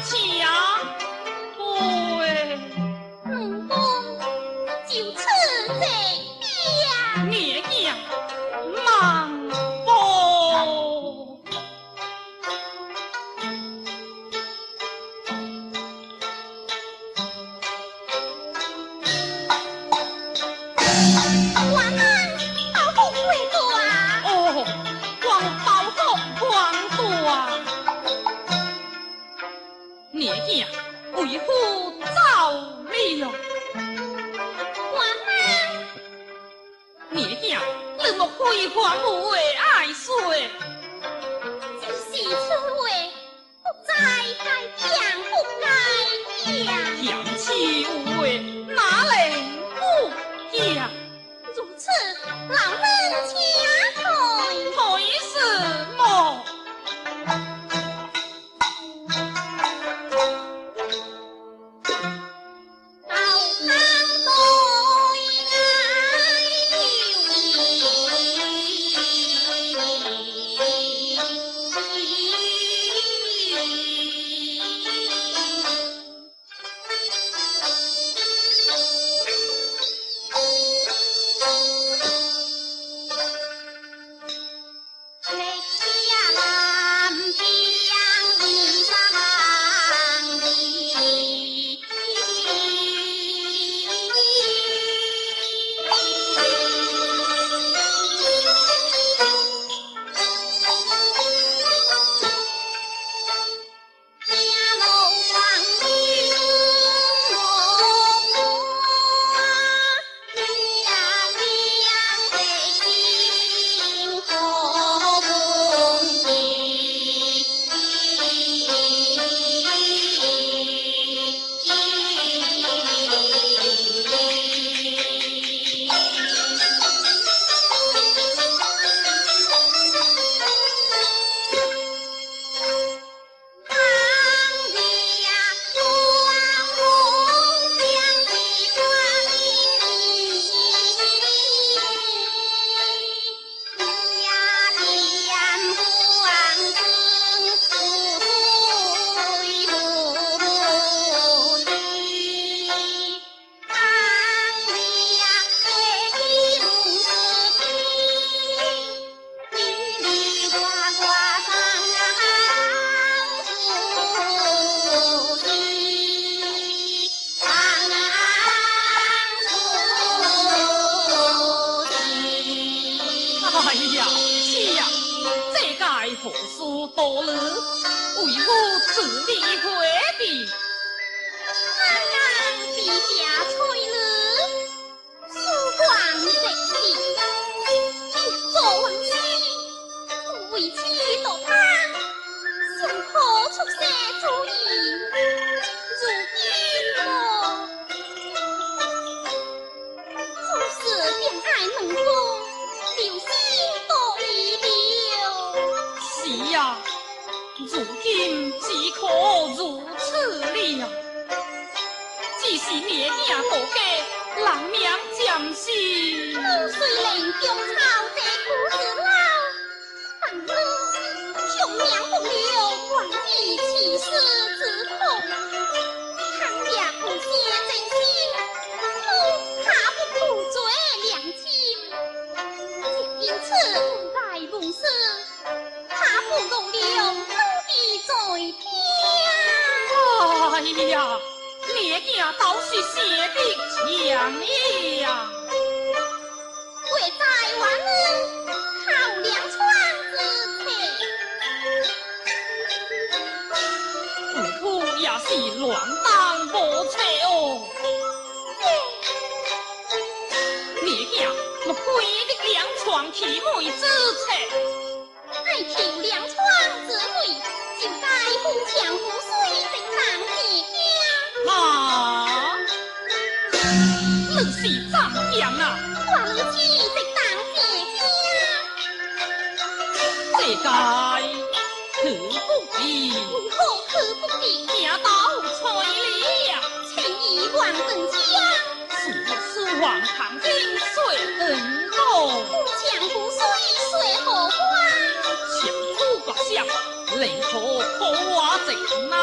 气。这该何事多虑？为我自理回避。安安陛下催日，曙光直起，做王妻，为妻夺汤，胸口出山主意，只是孽家，人命暂时。我虽然中草这苦子老，但我穷命不留，管你起死之痛。倘也不谢真心，是的强呀。跪在王恩靠良窗之前，不哭也是乱当无策哦。你呀，我跪的良窗替妹之策，爱替良窗之妹，就该不强不衰的难解家。啊你是怎样啊？王子的当姐姐，这该何不必？何何不必？家道催了，请一万等家。此事王旁听，谁能懂？不强不衰，谁何关？强不强？你可可话怎呐？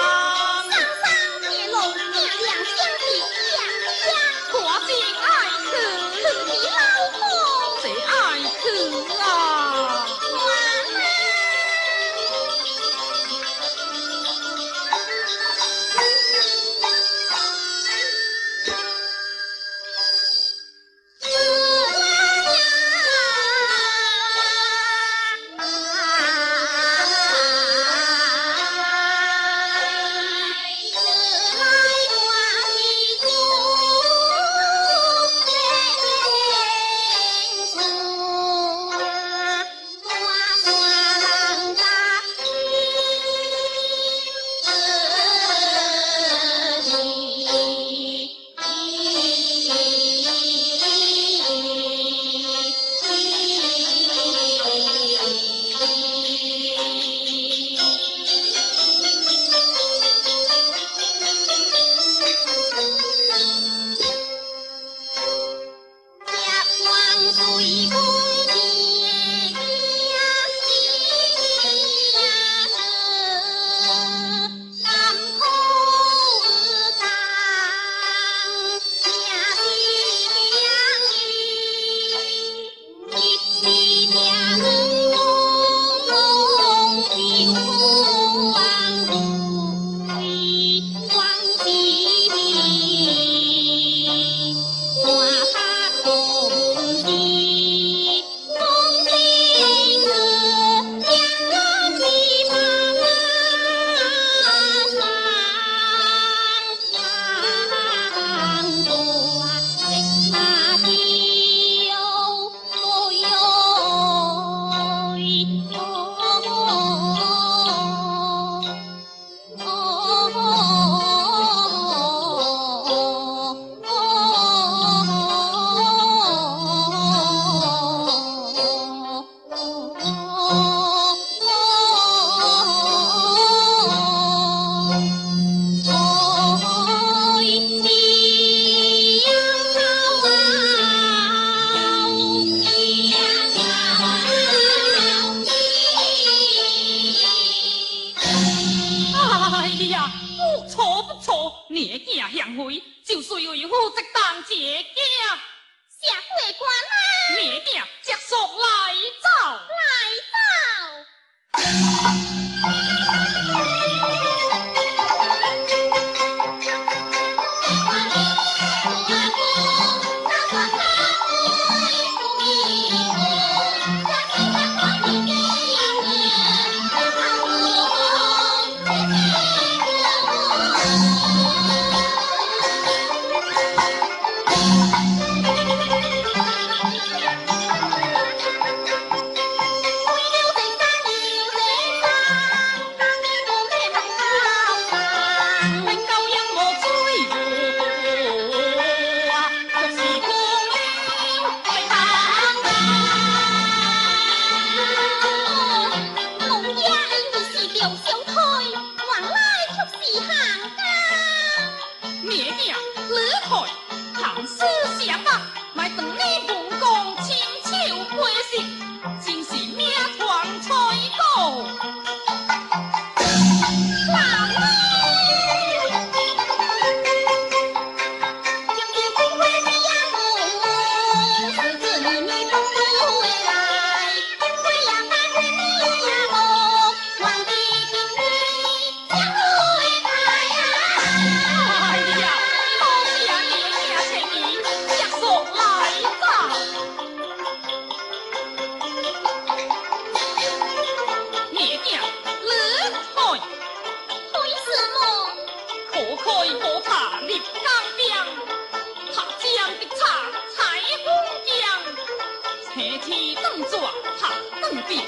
黑天登作怕登边，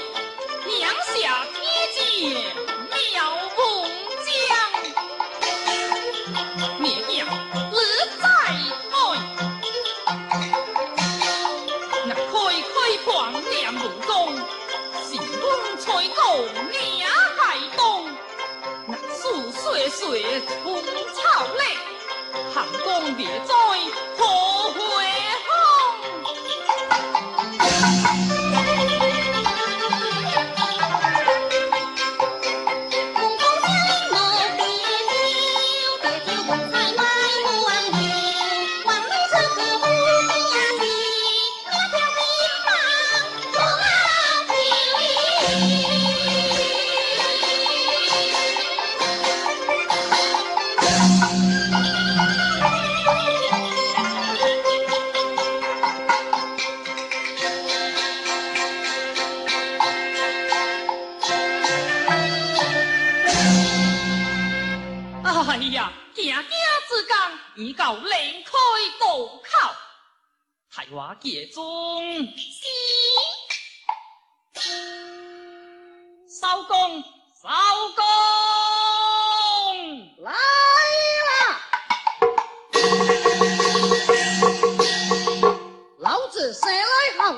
娘下贴阶妙梦将。妙鸟日，开开，东。那春草绿，寒江别在何？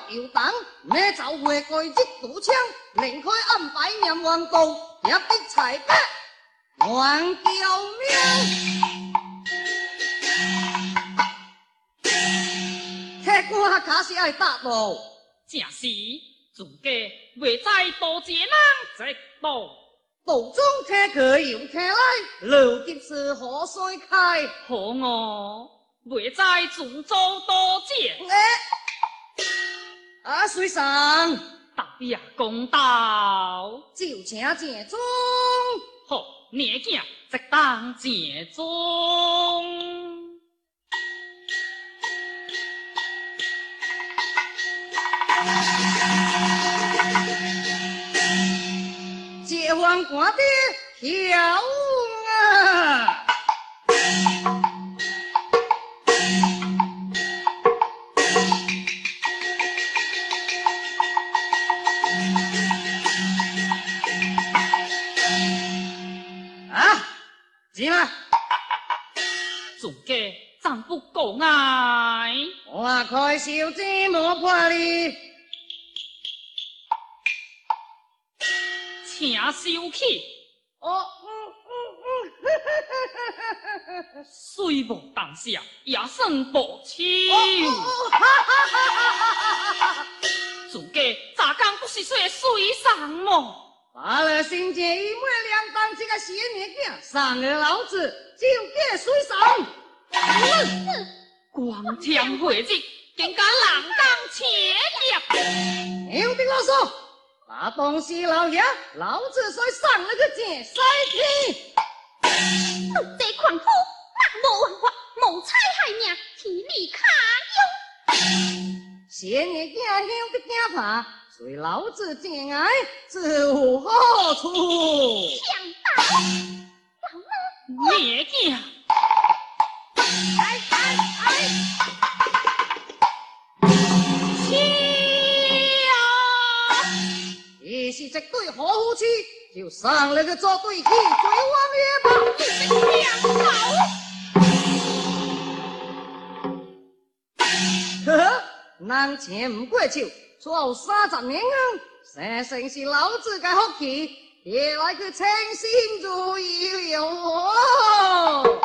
好游荡，每走回过一堵枪，另开安排念王道，一笔财帛还救命。客官假是爱打赌，正是自家未在多一人直道，道中客去又客来，路急是河水开。可我未在自作多借，哎，啊，水上大爷公道。就请正中。好，年囝直当正中。官的跳不过爱，我开小子莫破你，请收起，哦，嗯嗯虽无当下，也算报仇。嗯，哦，哈哈哈哈哈哈！自家咋讲不是说水上么？罢了，新界一妹两当这个邪孽囝，上了老子就给水上。光天化日，更加人当切叶。有的啰嗦，把东西老爷，老子才上了个剑塞天。奴这狂夫，那无文化，谋财害命，天理卡邪孽囝兄的惊怕，随老子见爱，自无好处。就上了个做对去追王爷吧。枪手！呵呵，人前唔过手，做后三十年啊，生生是老子嘅福气，也来去称心如意了哦。